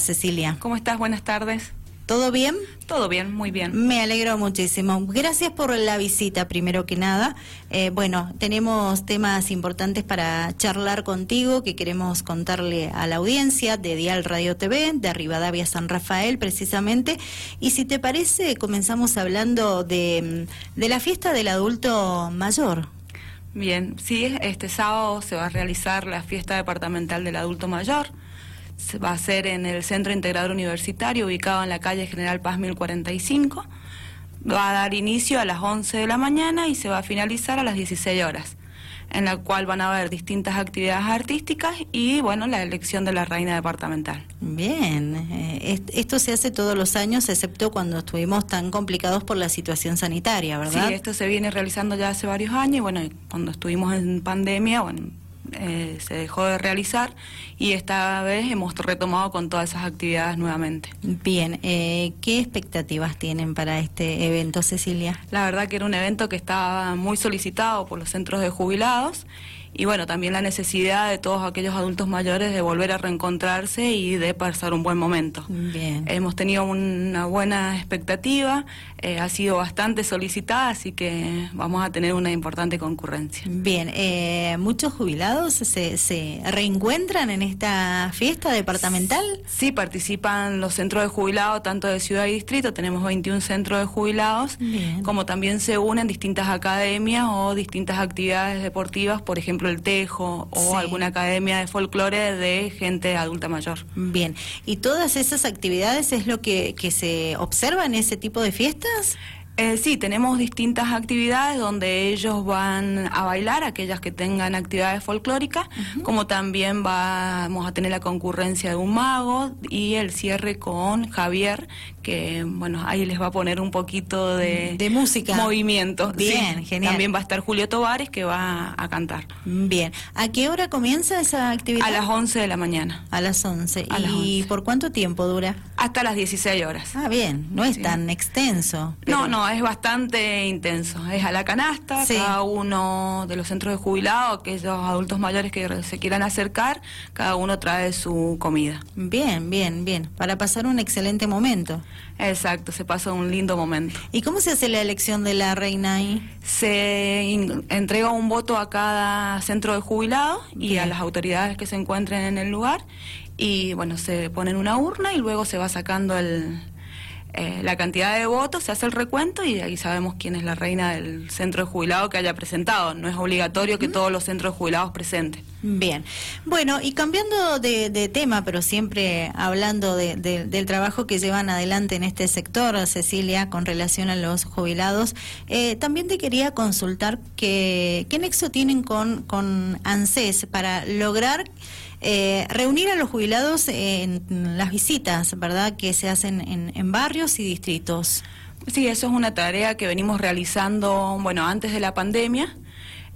Cecilia. ¿Cómo estás? Buenas tardes. ¿Todo bien? Todo bien, muy bien. Me alegro muchísimo. Gracias por la visita, primero que nada. Eh, bueno, tenemos temas importantes para charlar contigo que queremos contarle a la audiencia de Dial Radio TV, de Rivadavia San Rafael, precisamente. Y si te parece, comenzamos hablando de, de la fiesta del adulto mayor. Bien, sí, este sábado se va a realizar la fiesta departamental del adulto mayor va a ser en el Centro Integrador Universitario, ubicado en la calle General Paz 1045. Va a dar inicio a las 11 de la mañana y se va a finalizar a las 16 horas, en la cual van a haber distintas actividades artísticas y, bueno, la elección de la reina departamental. Bien, eh, esto se hace todos los años, excepto cuando estuvimos tan complicados por la situación sanitaria, ¿verdad? Sí, esto se viene realizando ya hace varios años y, bueno, cuando estuvimos en pandemia, bueno, eh, se dejó de realizar y esta vez hemos retomado con todas esas actividades nuevamente. Bien, eh, ¿qué expectativas tienen para este evento, Cecilia? La verdad que era un evento que estaba muy solicitado por los centros de jubilados y bueno, también la necesidad de todos aquellos adultos mayores de volver a reencontrarse y de pasar un buen momento. Bien. Hemos tenido una buena expectativa, eh, ha sido bastante solicitada, así que vamos a tener una importante concurrencia. Bien, eh, ¿muchos jubilados se, se reencuentran en esta fiesta departamental? Sí, participan los centros de jubilados, tanto de ciudad y distrito, tenemos 21 centros de jubilados, como también se unen distintas academias o distintas actividades deportivas, por ejemplo, el Tejo o alguna academia de folclore de gente adulta mayor. Bien, ¿y todas esas actividades es lo que, que se observa en ese tipo de fiestas? Eh, sí, tenemos distintas actividades donde ellos van a bailar, aquellas que tengan actividades folclóricas, como también vamos a tener la concurrencia de un mago y el cierre con Javier, que bueno, ahí les va a poner un poquito de, de música. Movimiento. Bien, genial. También va a estar Julio Tovares que va a cantar. Bien. ¿A qué hora comienza esa actividad? A las 11 de la mañana. A las 11. ¿Y por cuánto tiempo dura? Hasta las 16 horas. Ah, bien, no es tan extenso. No, no, es bastante intenso. Es a la canasta, cada uno de los centros de jubilados, aquellos adultos mayores que se quieran acercar, cada uno trae su comida. Bien, bien, bien. Para pasar un excelente momento. Exacto, se pasa un lindo momento. ¿Y cómo se hace la elección de la reina ahí? Se entrega un voto a cada centro de jubilados y a las autoridades que se encuentren en el lugar y bueno, se pone en una urna y luego se va sacando el, eh, la cantidad de votos, se hace el recuento y ahí sabemos quién es la reina del centro de jubilado que haya presentado. No es obligatorio que todos los centros de jubilados presenten. Bien. Bueno, y cambiando de, tema, pero siempre hablando del trabajo que llevan adelante en este sector, Cecilia, con relación a los jubilados, eh, también te quería consultar que, qué nexo tienen con, con ANSES para lograr eh, reunir a los jubilados en las visitas, ¿verdad?, que se hacen en, barrios y distritos. Sí, eso es una tarea que venimos realizando, bueno, antes de la pandemia.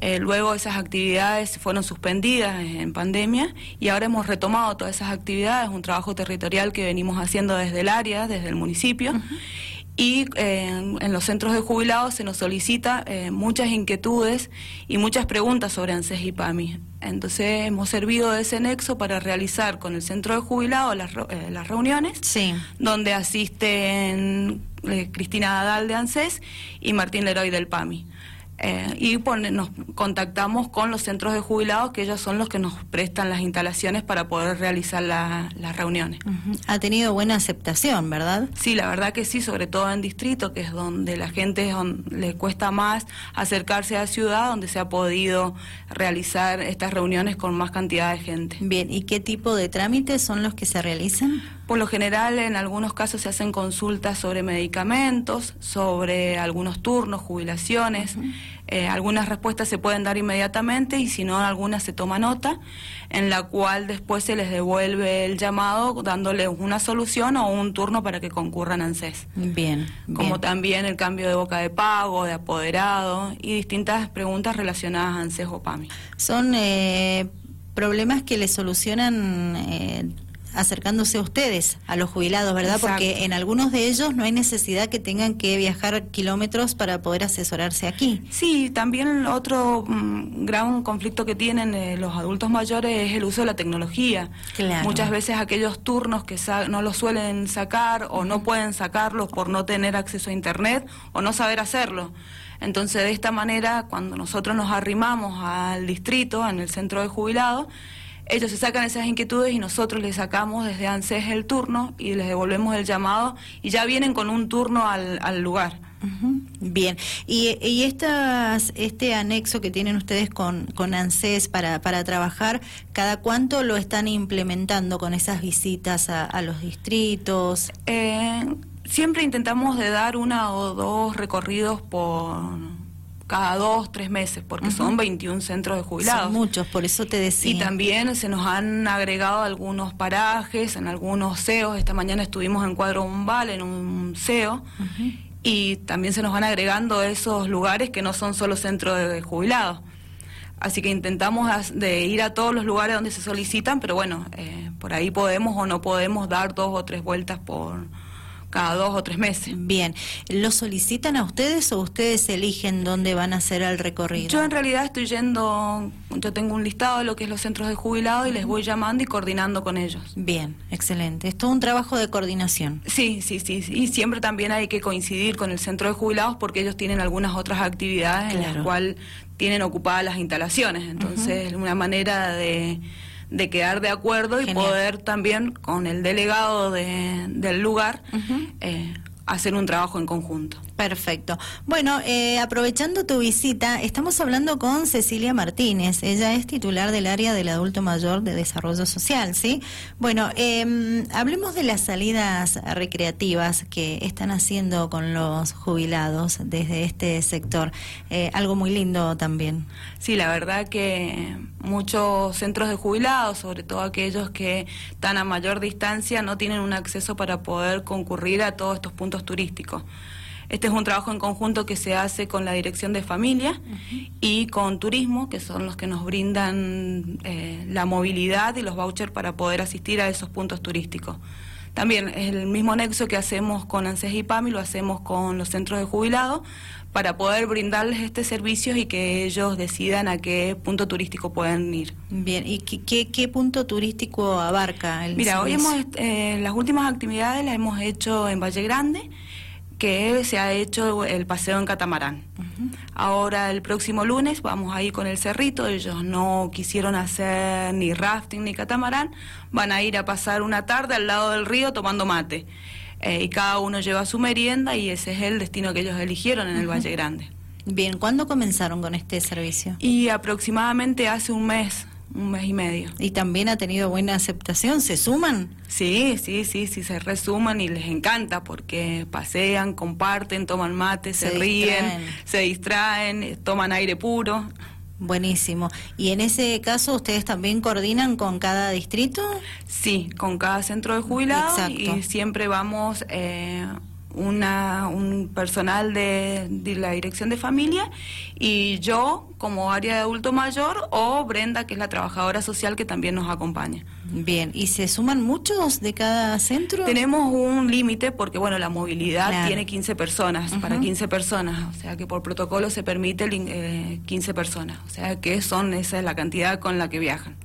Eh, luego esas actividades fueron suspendidas en pandemia y ahora hemos retomado todas esas actividades, un trabajo territorial que venimos haciendo desde el área, desde el municipio y eh, en los centros de jubilados se nos solicita eh, muchas inquietudes y muchas preguntas sobre ANSES y PAMI. Entonces hemos servido de ese nexo para realizar con el centro de jubilados las, eh, las reuniones, donde asisten Cristina Nadal de ANSES y Martín Leroy del PAMI. Eh, y nos contactamos con los centros de jubilados, que ellos son los que nos prestan las instalaciones para poder realizar las reuniones. Ha tenido buena aceptación, ¿verdad? Sí, la verdad que sí, sobre todo en distrito, que es donde la gente le cuesta más acercarse a la ciudad, donde se ha podido realizar estas reuniones con más cantidad de gente. Bien, ¿y qué tipo de trámites son los que se realizan? Por lo general, en algunos casos se hacen consultas sobre medicamentos, sobre algunos turnos, jubilaciones. Eh, algunas respuestas se pueden dar inmediatamente y si no, algunas se toma nota, en la cual después se les devuelve el llamado dándoles una solución o un turno para que concurran a ANSES. Bien. Como también el cambio de boca de pago, de apoderado y distintas preguntas relacionadas a ANSES o PAMI. Son eh, problemas que le solucionan. Eh acercándose a ustedes, a los jubilados, ¿verdad? Porque en algunos de ellos no hay necesidad que tengan que viajar kilómetros para poder asesorarse aquí. Sí, también otro mm, gran conflicto que tienen eh, los adultos mayores es el uso de la tecnología. Muchas veces aquellos turnos que no los suelen sacar o no pueden sacarlos por no tener acceso a Internet o no saber hacerlo. Entonces, de esta manera, cuando nosotros nos arrimamos al distrito, en el centro de jubilados, ellos se sacan esas inquietudes y nosotros les sacamos desde ANSES el turno y les devolvemos el llamado y ya vienen con un turno al, lugar. Bien, y, y estas, este anexo que tienen ustedes con, con ANSES para, para trabajar, ¿cada cuánto lo están implementando con esas visitas a, los distritos? Eh, siempre intentamos de dar una o dos recorridos por cada dos, tres meses, porque son 21 centros de jubilados. Son muchos, por eso te decía. Y también se nos han agregado algunos parajes, en algunos CEOs. Esta mañana estuvimos en Cuadro Umbal, en un CEO, y también se nos van agregando esos lugares que no son solo centros de jubilados. Así que intentamos de ir a todos los lugares donde se solicitan, pero bueno, eh, por ahí podemos o no podemos dar dos o tres vueltas por, cada dos o tres meses. Bien, ¿lo solicitan a ustedes o ustedes eligen dónde van a hacer el recorrido? Yo en realidad estoy yendo, yo tengo un listado de lo que es los centros de jubilados y les voy llamando y coordinando con ellos. Bien, excelente. Es todo un trabajo de coordinación. Sí, sí, sí, Y siempre también hay que coincidir con el centro de jubilados porque ellos tienen algunas otras actividades en las cuales tienen ocupadas las instalaciones. Entonces, es una manera de de quedar de acuerdo y poder también con el delegado de, del lugar eh, hacer un trabajo en conjunto. Perfecto. Bueno, eh, aprovechando tu visita, estamos hablando con Cecilia Martínez. Ella es titular del área del adulto mayor de desarrollo social, ¿sí? Bueno, eh, hablemos de las salidas recreativas que están haciendo con los jubilados desde este sector. Eh, algo muy lindo también. Sí, la verdad que muchos centros de jubilados, sobre todo aquellos que están a mayor distancia, no tienen un acceso para poder concurrir a todos estos puntos turísticos. Este es un trabajo en conjunto que se hace con la Dirección de Familia y con Turismo, que son los que nos brindan eh, la movilidad y los vouchers para poder asistir a esos puntos turísticos. También el mismo nexo que hacemos con ANSES y PAMI lo hacemos con los centros de jubilados para poder brindarles este servicio y que ellos decidan a qué punto turístico pueden ir. Bien, ¿y qué, qué, punto turístico abarca el Mira, hoy hemos, eh, las últimas actividades las hemos hecho en Valle Grande, que se ha hecho el paseo en catamarán. Ahora el próximo lunes vamos a ir con el cerrito, ellos no quisieron hacer ni rafting ni catamarán, van a ir a pasar una tarde al lado del río tomando mate. Eh, y cada uno lleva su merienda y ese es el destino que ellos eligieron en el Valle Grande. Bien, ¿cuándo comenzaron con este servicio? Y aproximadamente hace un mes un mes y medio. ¿Y también ha tenido buena aceptación? ¿Se suman? Sí, sí, sí, sí, se resuman y les encanta porque pasean, comparten, toman mate, se, ríen, se distraen, toman aire puro. Buenísimo. ¿Y en ese caso ustedes también coordinan con cada distrito? Sí, con cada centro de jubilados y siempre vamos eh, una, un personal de, de, la dirección de familia y yo como área de adulto mayor o Brenda que es la trabajadora social que también nos acompaña. Bien, ¿y se suman muchos de cada centro? Tenemos un límite porque bueno, la movilidad tiene 15 personas, para 15 personas, o sea que por protocolo se permite eh, 15 personas, o sea que son esa es la cantidad con la que viajan.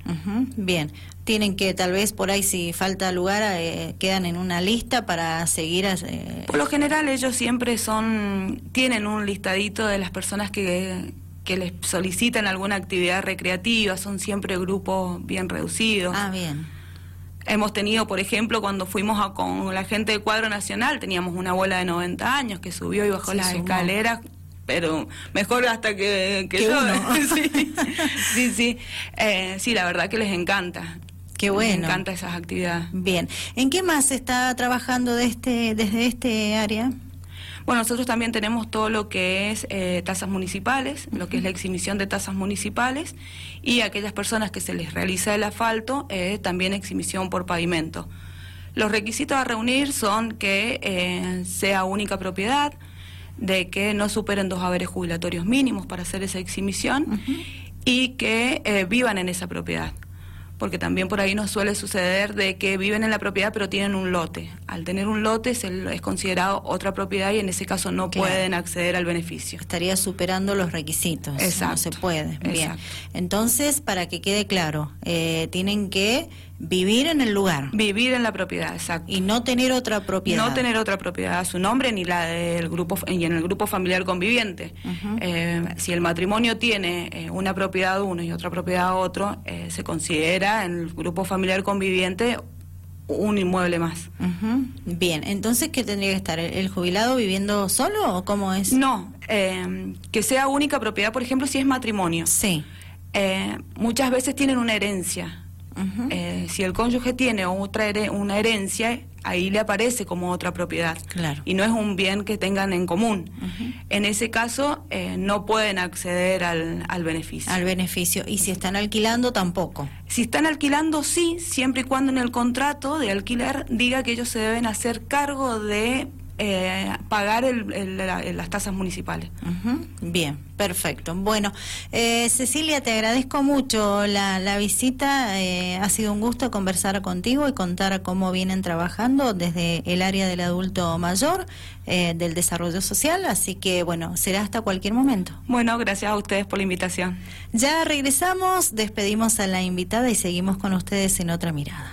Bien, tienen que tal vez por ahí si falta lugar eh, quedan en una lista para seguir eh, por lo general ellos siempre son tienen un listadito de las personas que que les solicitan alguna actividad recreativa son siempre grupos bien reducidos ah bien Hemos tenido, por ejemplo, cuando fuimos a, con la gente del cuadro nacional, teníamos una abuela de 90 años que subió y bajó las escaleras pero mejor hasta que, yo. sí, sí, eh, sí, la verdad que les encanta. Qué bueno. Me encanta esas actividades. Bien. ¿En qué más se está trabajando de este, desde este área? Bueno, nosotros también tenemos todo lo que es eh, tasas municipales, lo que es la exhibición de tasas municipales y aquellas personas que se les realiza el asfalto, eh, también exhibición por pavimento. Los requisitos a reunir son que eh, sea única propiedad, de que no superen dos haberes jubilatorios mínimos para hacer esa exhibición y que vivan en esa propiedad porque también por ahí nos suele suceder de que viven en la propiedad pero tienen un lote. Al tener un lote es, es considerado otra propiedad y en ese caso no pueden acceder al beneficio. Estaría superando los requisitos. Exacto. No se puede. Bien. Entonces, para que quede claro, eh, tienen que Vivir en el lugar. Vivir en la propiedad, exacto. Y no tener otra propiedad. No tener otra propiedad a su nombre ni la del grupo y en el grupo familiar conviviente. Eh, si el matrimonio tiene eh, una propiedad uno y otra propiedad otro, eh, se considera en el grupo familiar conviviente un inmueble más. Bien, entonces, ¿qué tendría que estar? ¿El jubilado viviendo solo o cómo es? No, que sea única propiedad, por ejemplo, si es matrimonio. Sí. muchas veces tienen una herencia eh, si el cónyuge tiene otra una herencia, ahí le aparece como otra propiedad. Claro. Y no es un bien que tengan en común. En ese caso, eh, no pueden acceder al, al, beneficio. Al beneficio. Y si están alquilando, tampoco. Si están alquilando, sí, siempre y cuando en el contrato de alquiler diga que ellos se deben hacer cargo de eh, pagar las tasas municipales. Bien, perfecto. Bueno, eh, Cecilia, te agradezco mucho la, visita. Eh, ha sido un gusto conversar contigo y contar cómo vienen trabajando desde el área del adulto mayor, del desarrollo social. Así que, bueno, será hasta cualquier momento. Bueno, gracias a ustedes por la invitación. Ya regresamos, despedimos a la invitada y seguimos con ustedes en otra mirada.